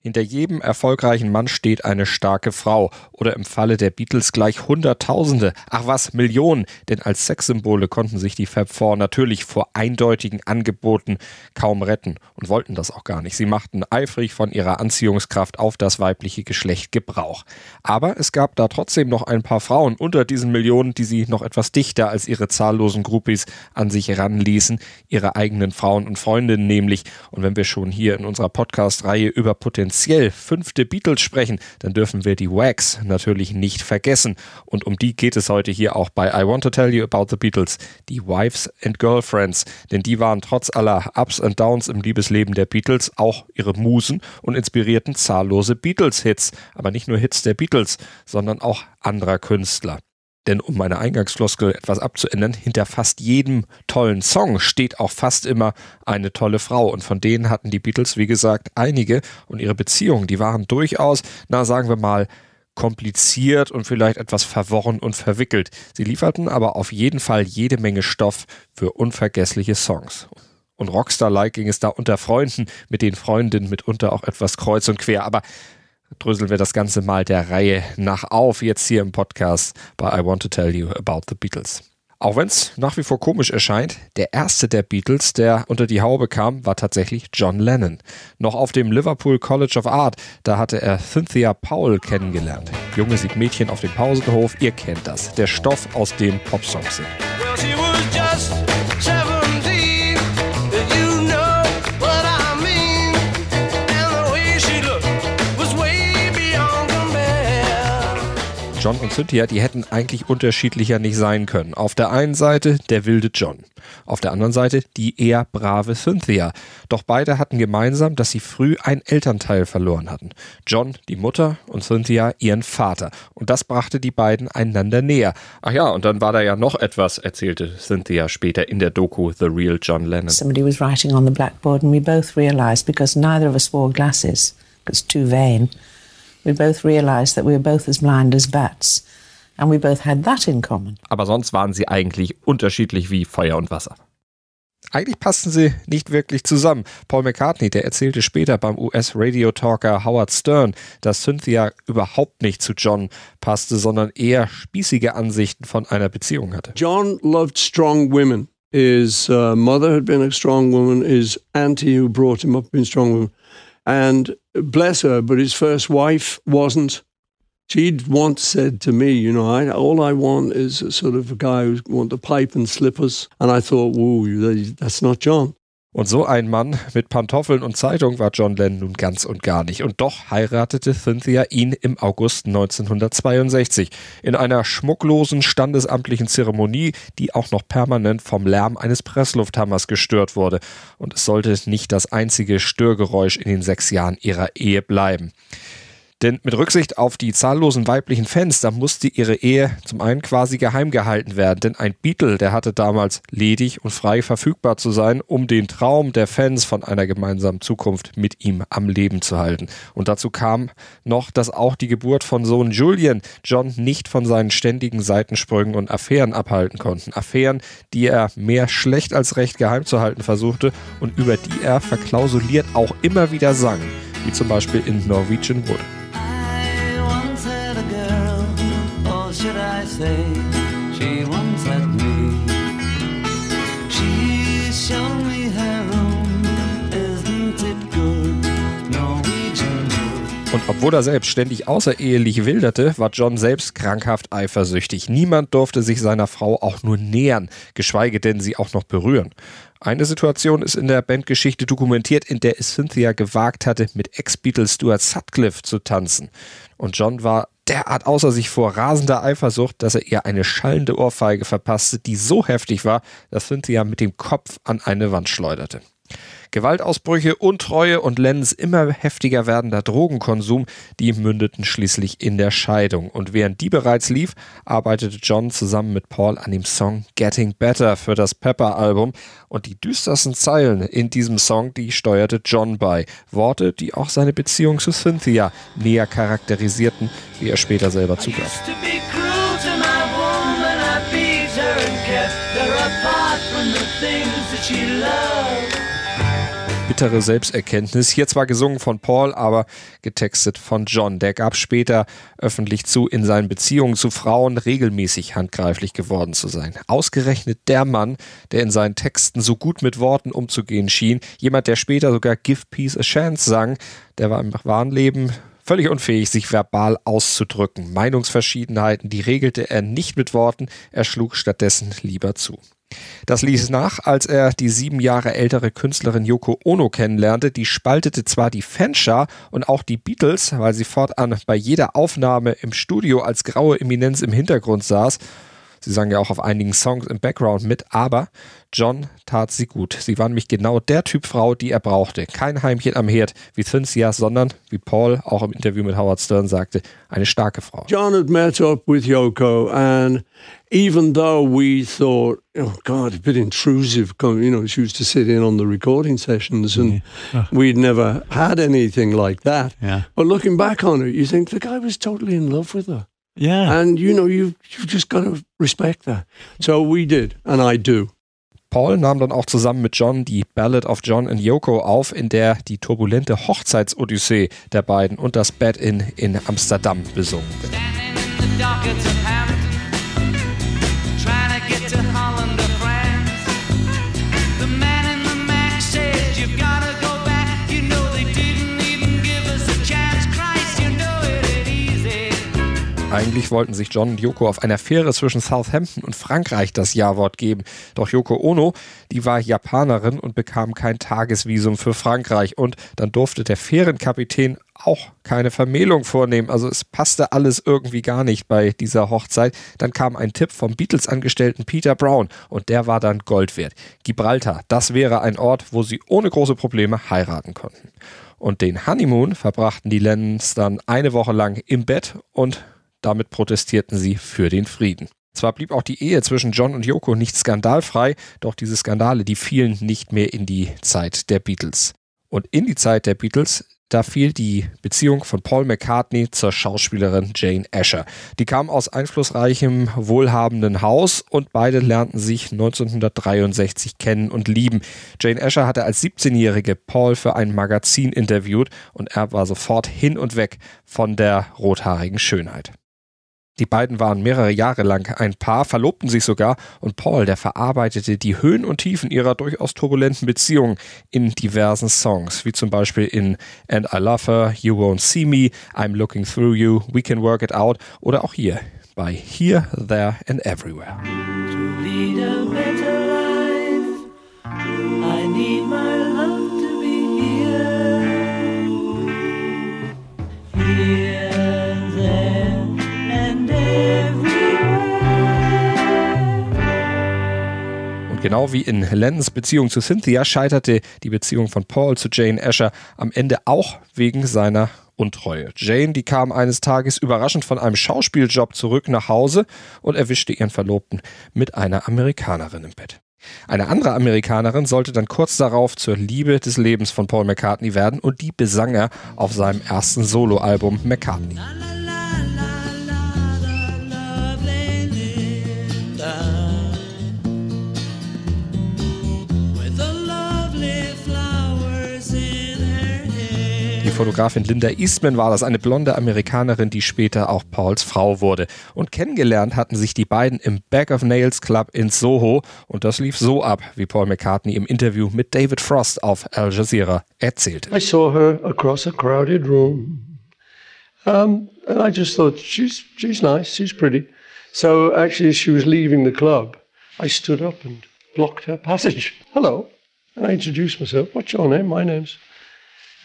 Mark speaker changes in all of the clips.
Speaker 1: Hinter jedem erfolgreichen Mann steht eine starke Frau oder im Falle der Beatles gleich Hunderttausende, ach was, Millionen, denn als Sexsymbole konnten sich die Fab Four natürlich vor eindeutigen Angeboten kaum retten und wollten das auch gar nicht. Sie machten eifrig von ihrer Anziehungskraft auf das weibliche Geschlecht Gebrauch. Aber es gab da trotzdem noch ein paar Frauen unter diesen Millionen, die sie noch etwas dichter als ihre zahllosen Groupies an sich ranließen, ihre eigenen Frauen und Freundinnen nämlich. Und wenn wir schon hier in unserer Podcast-Reihe über Potenzial potenziell fünfte Beatles sprechen, dann dürfen wir die Wax natürlich nicht vergessen. Und um die geht es heute hier auch bei I Want to Tell You About the Beatles, die Wives and Girlfriends. Denn die waren trotz aller Ups und Downs im Liebesleben der Beatles auch ihre Musen und inspirierten zahllose Beatles-Hits. Aber nicht nur Hits der Beatles, sondern auch anderer Künstler. Denn um meine Eingangsfloskel etwas abzuändern, hinter fast jedem tollen Song steht auch fast immer eine tolle Frau. Und von denen hatten die Beatles, wie gesagt, einige. Und ihre Beziehungen, die waren durchaus, na sagen wir mal, kompliziert und vielleicht etwas verworren und verwickelt. Sie lieferten aber auf jeden Fall jede Menge Stoff für unvergessliche Songs. Und Rockstar-like ging es da unter Freunden, mit den Freundinnen mitunter auch etwas kreuz und quer. Aber dröseln wir das Ganze mal der Reihe nach auf, jetzt hier im Podcast bei I Want to Tell You About the Beatles. Auch wenn es nach wie vor komisch erscheint, der erste der Beatles, der unter die Haube kam, war tatsächlich John Lennon. Noch auf dem Liverpool College of Art, da hatte er Cynthia Powell kennengelernt. Junge sieht Mädchen auf dem Pausenhof, ihr kennt das. Der Stoff, aus dem Popsongs sind. Well, John und Cynthia, die hätten eigentlich unterschiedlicher nicht sein können. Auf der einen Seite der wilde John, auf der anderen Seite die eher brave Cynthia. Doch beide hatten gemeinsam, dass sie früh ein Elternteil verloren hatten. John die Mutter und Cynthia ihren Vater. Und das brachte die beiden einander näher. Ach ja, und dann war da ja noch etwas, erzählte Cynthia später in der Doku The Real John Lennon.
Speaker 2: Somebody was writing on the blackboard and we both realized because neither of us wore glasses, it's too vain we both realized that we were both as blind as bats. And we both had that in common.
Speaker 1: Aber sonst waren sie eigentlich unterschiedlich wie Feuer und Wasser. Eigentlich passten sie nicht wirklich zusammen. Paul McCartney, der erzählte später beim US-Radio-Talker Howard Stern, dass Cynthia überhaupt nicht zu John passte, sondern eher spießige Ansichten von einer Beziehung hatte.
Speaker 3: John loved strong women. His uh, mother had been a strong woman. His auntie, who brought him up, had been a strong woman. And bless her, but his first wife wasn't. She'd once said to me, you know, I, all I want is a sort of a guy who wants a pipe and slippers. And I thought, whoa, that's not John.
Speaker 1: Und so ein Mann mit Pantoffeln und Zeitung war John Lennon nun ganz und gar nicht. Und doch heiratete Cynthia ihn im August 1962 in einer schmucklosen standesamtlichen Zeremonie, die auch noch permanent vom Lärm eines Presslufthammers gestört wurde. Und es sollte nicht das einzige Störgeräusch in den sechs Jahren ihrer Ehe bleiben. Denn mit Rücksicht auf die zahllosen weiblichen Fans, da musste ihre Ehe zum einen quasi geheim gehalten werden. Denn ein Beatle, der hatte damals ledig und frei verfügbar zu sein, um den Traum der Fans von einer gemeinsamen Zukunft mit ihm am Leben zu halten. Und dazu kam noch, dass auch die Geburt von Sohn Julian John nicht von seinen ständigen Seitensprüngen und Affären abhalten konnten. Affären, die er mehr schlecht als recht geheim zu halten versuchte und über die er verklausuliert auch immer wieder sang, wie zum Beispiel in Norwegian Wood. Say she once had me. She's shown me her room, isn't it good? Und obwohl er selbst ständig außerehelich wilderte, war John selbst krankhaft eifersüchtig. Niemand durfte sich seiner Frau auch nur nähern, geschweige denn sie auch noch berühren. Eine Situation ist in der Bandgeschichte dokumentiert, in der es Cynthia gewagt hatte, mit Ex-Beatles Stuart Sutcliffe zu tanzen. Und John war derart außer sich vor rasender Eifersucht, dass er ihr eine schallende Ohrfeige verpasste, die so heftig war, dass Cynthia mit dem Kopf an eine Wand schleuderte. Gewaltausbrüche, Untreue und Lennons immer heftiger werdender Drogenkonsum, die mündeten schließlich in der Scheidung. Und während die bereits lief, arbeitete John zusammen mit Paul an dem Song Getting Better für das Pepper-Album. Und die düstersten Zeilen in diesem Song, die steuerte John bei. Worte, die auch seine Beziehung zu Cynthia näher charakterisierten, wie er später selber zugab. Bittere Selbsterkenntnis. Hier zwar gesungen von Paul, aber getextet von John. Der gab später öffentlich zu, in seinen Beziehungen zu Frauen regelmäßig handgreiflich geworden zu sein. Ausgerechnet der Mann, der in seinen Texten so gut mit Worten umzugehen schien, jemand, der später sogar Give Peace a Chance sang, der war im wahren Leben völlig unfähig, sich verbal auszudrücken. Meinungsverschiedenheiten, die regelte er nicht mit Worten, er schlug stattdessen lieber zu. Das ließ nach, als er die sieben Jahre ältere Künstlerin Yoko Ono kennenlernte. Die spaltete zwar die Fanschar und auch die Beatles, weil sie fortan bei jeder Aufnahme im Studio als graue Eminenz im Hintergrund saß. Sie sang ja auch auf einigen Songs im Background mit, aber John tat sie gut. Sie war nämlich genau der Typ Frau, die er brauchte. Kein Heimchen am Herd wie Cynthia, sondern, wie Paul auch im Interview mit Howard Stern sagte, eine starke Frau.
Speaker 3: John had met up with Yoko and even though we thought, oh God, a bit intrusive, you know, she used to sit in on the recording sessions and yeah. oh. we'd never had anything like that. Yeah. But looking back on it, you think the guy was totally in love with her.
Speaker 4: Yeah.
Speaker 3: And you know, you you've just got to respect that. So we did, and I do.
Speaker 1: Paul nahm dann auch zusammen mit John die Ballad of John and Yoko auf, in der die turbulente Hochzeitsodyssee der beiden und das Bed-In in Amsterdam besungen wird. Eigentlich wollten sich John und Yoko auf einer Fähre zwischen Southampton und Frankreich das Ja-Wort geben. Doch Yoko Ono, die war Japanerin und bekam kein Tagesvisum für Frankreich. Und dann durfte der Fährenkapitän auch keine Vermählung vornehmen. Also es passte alles irgendwie gar nicht bei dieser Hochzeit. Dann kam ein Tipp vom Beatles-Angestellten Peter Brown und der war dann Gold wert. Gibraltar, das wäre ein Ort, wo sie ohne große Probleme heiraten konnten. Und den Honeymoon verbrachten die Lennons dann eine Woche lang im Bett und damit protestierten sie für den Frieden. Zwar blieb auch die Ehe zwischen John und Yoko nicht skandalfrei, doch diese Skandale, die fielen nicht mehr in die Zeit der Beatles. Und in die Zeit der Beatles da fiel die Beziehung von Paul McCartney zur Schauspielerin Jane Asher. Die kam aus einflussreichem, wohlhabenden Haus und beide lernten sich 1963 kennen und lieben. Jane Asher hatte als 17-Jährige Paul für ein Magazin interviewt und er war sofort hin und weg von der rothaarigen Schönheit. Die beiden waren mehrere Jahre lang ein Paar, verlobten sich sogar und Paul, der verarbeitete die Höhen und Tiefen ihrer durchaus turbulenten Beziehung in diversen Songs, wie zum Beispiel in And I Love Her, You Won't See Me, I'm Looking Through You, We Can Work It Out oder auch hier bei Here, There and Everywhere. Genau wie in Lennons Beziehung zu Cynthia scheiterte die Beziehung von Paul zu Jane Asher am Ende auch wegen seiner Untreue. Jane, die kam eines Tages überraschend von einem Schauspieljob zurück nach Hause und erwischte ihren Verlobten mit einer Amerikanerin im Bett. Eine andere Amerikanerin sollte dann kurz darauf zur Liebe des Lebens von Paul McCartney werden und die besang er auf seinem ersten Soloalbum McCartney. Fotografin Linda Eastman war das, eine blonde Amerikanerin, die später auch Pauls Frau wurde. Und kennengelernt hatten sich die beiden im Back of Nails Club in Soho und das lief so ab, wie Paul McCartney im Interview mit David Frost auf Al Jazeera erzählte.
Speaker 3: I saw her across a crowded room. Um, and I just thought, she's, she's nice, she's pretty. So actually, she was leaving the club, I stood up and blocked her passage. Hello. And I introduced myself. What's your name? My name's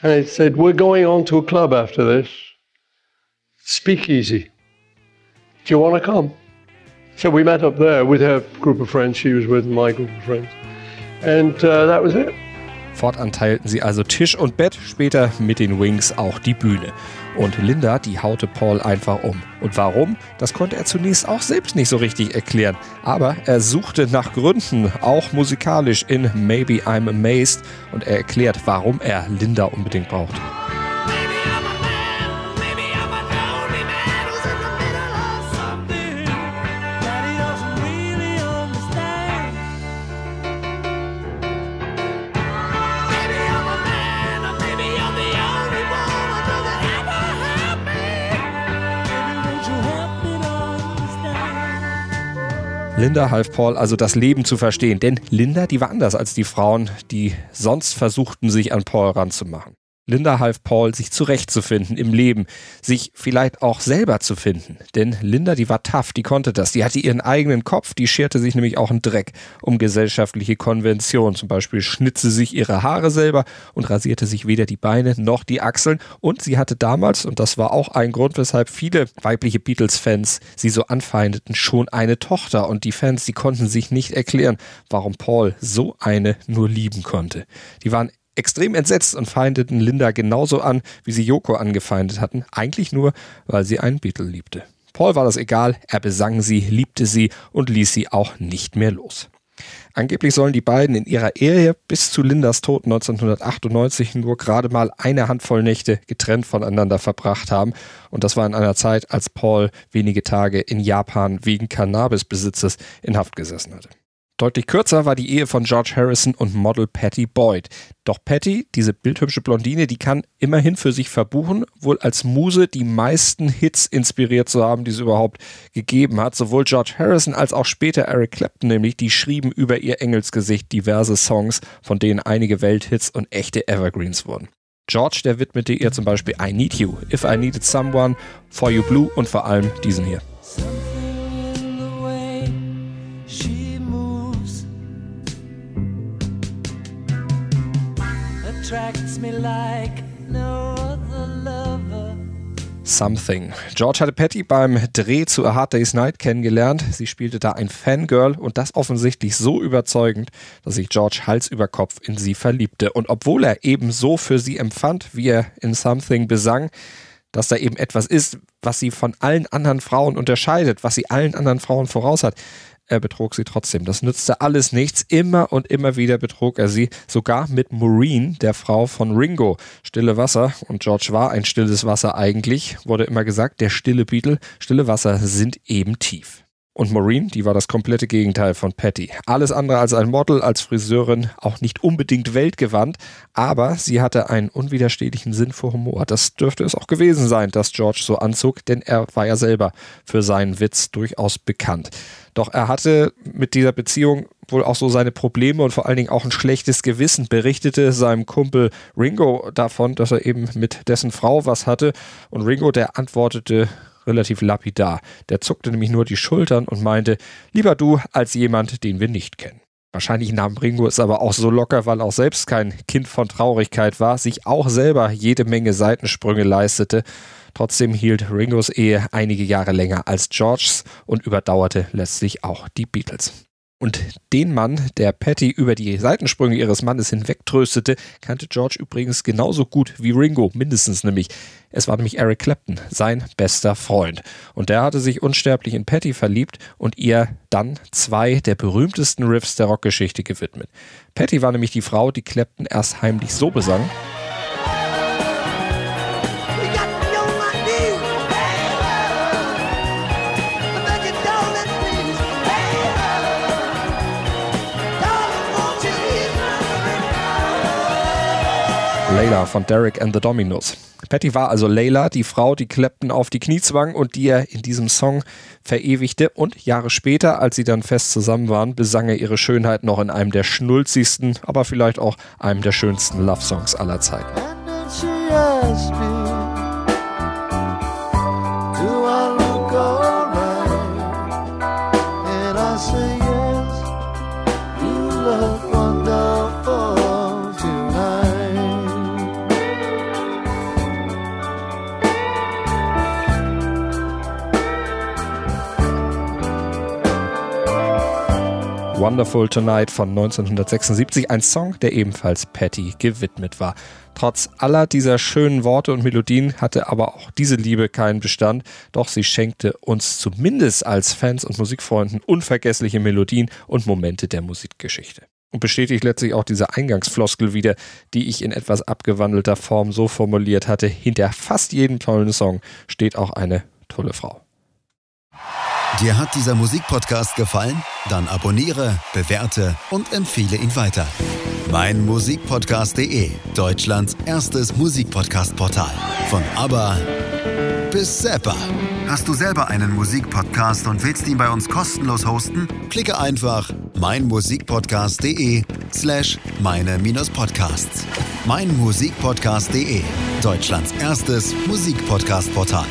Speaker 3: and it said, We're going on to a club after this. Speakeasy. Do you want to come? So we met up there with her group of friends. She was with my group of friends. And uh, that was it.
Speaker 1: Fortan teilten sie also Tisch und Bett, später mit den Wings auch die Bühne. Und Linda, die haute Paul einfach um. Und warum? Das konnte er zunächst auch selbst nicht so richtig erklären. Aber er suchte nach Gründen, auch musikalisch in Maybe I'm Amazed. Und er erklärt, warum er Linda unbedingt braucht. Linda half Paul also das Leben zu verstehen, denn Linda, die war anders als die Frauen, die sonst versuchten, sich an Paul ranzumachen. Linda half Paul, sich zurechtzufinden im Leben, sich vielleicht auch selber zu finden. Denn Linda, die war tough, die konnte das. Die hatte ihren eigenen Kopf, die scherte sich nämlich auch einen Dreck um gesellschaftliche Konventionen. Zum Beispiel schnitt sie sich ihre Haare selber und rasierte sich weder die Beine noch die Achseln. Und sie hatte damals, und das war auch ein Grund, weshalb viele weibliche Beatles-Fans sie so anfeindeten, schon eine Tochter. Und die Fans, die konnten sich nicht erklären, warum Paul so eine nur lieben konnte. Die waren extrem entsetzt und feindeten Linda genauso an, wie sie Yoko angefeindet hatten, eigentlich nur, weil sie einen Beatle liebte. Paul war das egal, er besang sie, liebte sie und ließ sie auch nicht mehr los. Angeblich sollen die beiden in ihrer Ehe bis zu Lindas Tod 1998 nur gerade mal eine Handvoll Nächte getrennt voneinander verbracht haben. Und das war in einer Zeit, als Paul wenige Tage in Japan wegen Cannabisbesitzes in Haft gesessen hatte. Deutlich kürzer war die Ehe von George Harrison und Model Patty Boyd. Doch Patty, diese bildhübsche Blondine, die kann immerhin für sich verbuchen, wohl als Muse die meisten Hits inspiriert zu haben, die es überhaupt gegeben hat. Sowohl George Harrison als auch später Eric Clapton nämlich, die schrieben über ihr Engelsgesicht diverse Songs, von denen einige Welthits und echte Evergreens wurden. George, der widmete ihr zum Beispiel I Need You, If I Needed Someone, For You Blue und vor allem diesen hier. Something. George hatte Patty beim Dreh zu A Hard Day's Night kennengelernt. Sie spielte da ein Fangirl und das offensichtlich so überzeugend, dass sich George Hals über Kopf in sie verliebte. Und obwohl er eben so für sie empfand, wie er in Something besang, dass da eben etwas ist, was sie von allen anderen Frauen unterscheidet, was sie allen anderen Frauen voraus hat, er betrog sie trotzdem. Das nützte alles nichts. Immer und immer wieder betrug er sie. Sogar mit Maureen, der Frau von Ringo. Stille Wasser. Und George war ein stilles Wasser eigentlich. Wurde immer gesagt, der stille Beatle. Stille Wasser sind eben tief. Und Maureen, die war das komplette Gegenteil von Patty. Alles andere als ein Model, als Friseurin, auch nicht unbedingt weltgewandt, aber sie hatte einen unwiderstehlichen Sinn für Humor. Das dürfte es auch gewesen sein, dass George so anzog, denn er war ja selber für seinen Witz durchaus bekannt. Doch er hatte mit dieser Beziehung wohl auch so seine Probleme und vor allen Dingen auch ein schlechtes Gewissen, berichtete seinem Kumpel Ringo davon, dass er eben mit dessen Frau was hatte. Und Ringo, der antwortete relativ lapidar. Der zuckte nämlich nur die Schultern und meinte, lieber du als jemand, den wir nicht kennen. Wahrscheinlich nahm Ringo es aber auch so locker, weil er auch selbst kein Kind von Traurigkeit war, sich auch selber jede Menge Seitensprünge leistete. Trotzdem hielt Ringos Ehe einige Jahre länger als Georges und überdauerte letztlich auch die Beatles. Und den Mann, der Patty über die Seitensprünge ihres Mannes hinwegtröstete, kannte George übrigens genauso gut wie Ringo, mindestens nämlich. Es war nämlich Eric Clapton, sein bester Freund. Und der hatte sich unsterblich in Patty verliebt und ihr dann zwei der berühmtesten Riffs der Rockgeschichte gewidmet. Patty war nämlich die Frau, die Clapton erst heimlich so besang. Layla von Derek and the Dominos. Patty war also Layla, die Frau, die Clapton auf die Knie zwang und die er in diesem Song verewigte. Und Jahre später, als sie dann fest zusammen waren, besang er ihre Schönheit noch in einem der schnulzigsten, aber vielleicht auch einem der schönsten Love-Songs aller Zeiten. Wonderful Tonight von 1976, ein Song, der ebenfalls Patty gewidmet war. Trotz aller dieser schönen Worte und Melodien hatte aber auch diese Liebe keinen Bestand, doch sie schenkte uns zumindest als Fans und Musikfreunden unvergessliche Melodien und Momente der Musikgeschichte. Und bestätigt letztlich auch diese Eingangsfloskel wieder, die ich in etwas abgewandelter Form so formuliert hatte. Hinter fast jedem tollen Song steht auch eine tolle Frau.
Speaker 5: Dir hat dieser Musikpodcast gefallen? Dann abonniere, bewerte und empfehle ihn weiter. Mein Musikpodcast.de, Deutschlands erstes Musikpodcast-Portal. Von ABBA bis Zappa. Hast du selber einen Musikpodcast und willst ihn bei uns kostenlos hosten? Klicke einfach meinmusikpodcast.de slash meine-podcasts. Meinmusikpodcast.de, Deutschlands erstes Musikpodcast-Portal.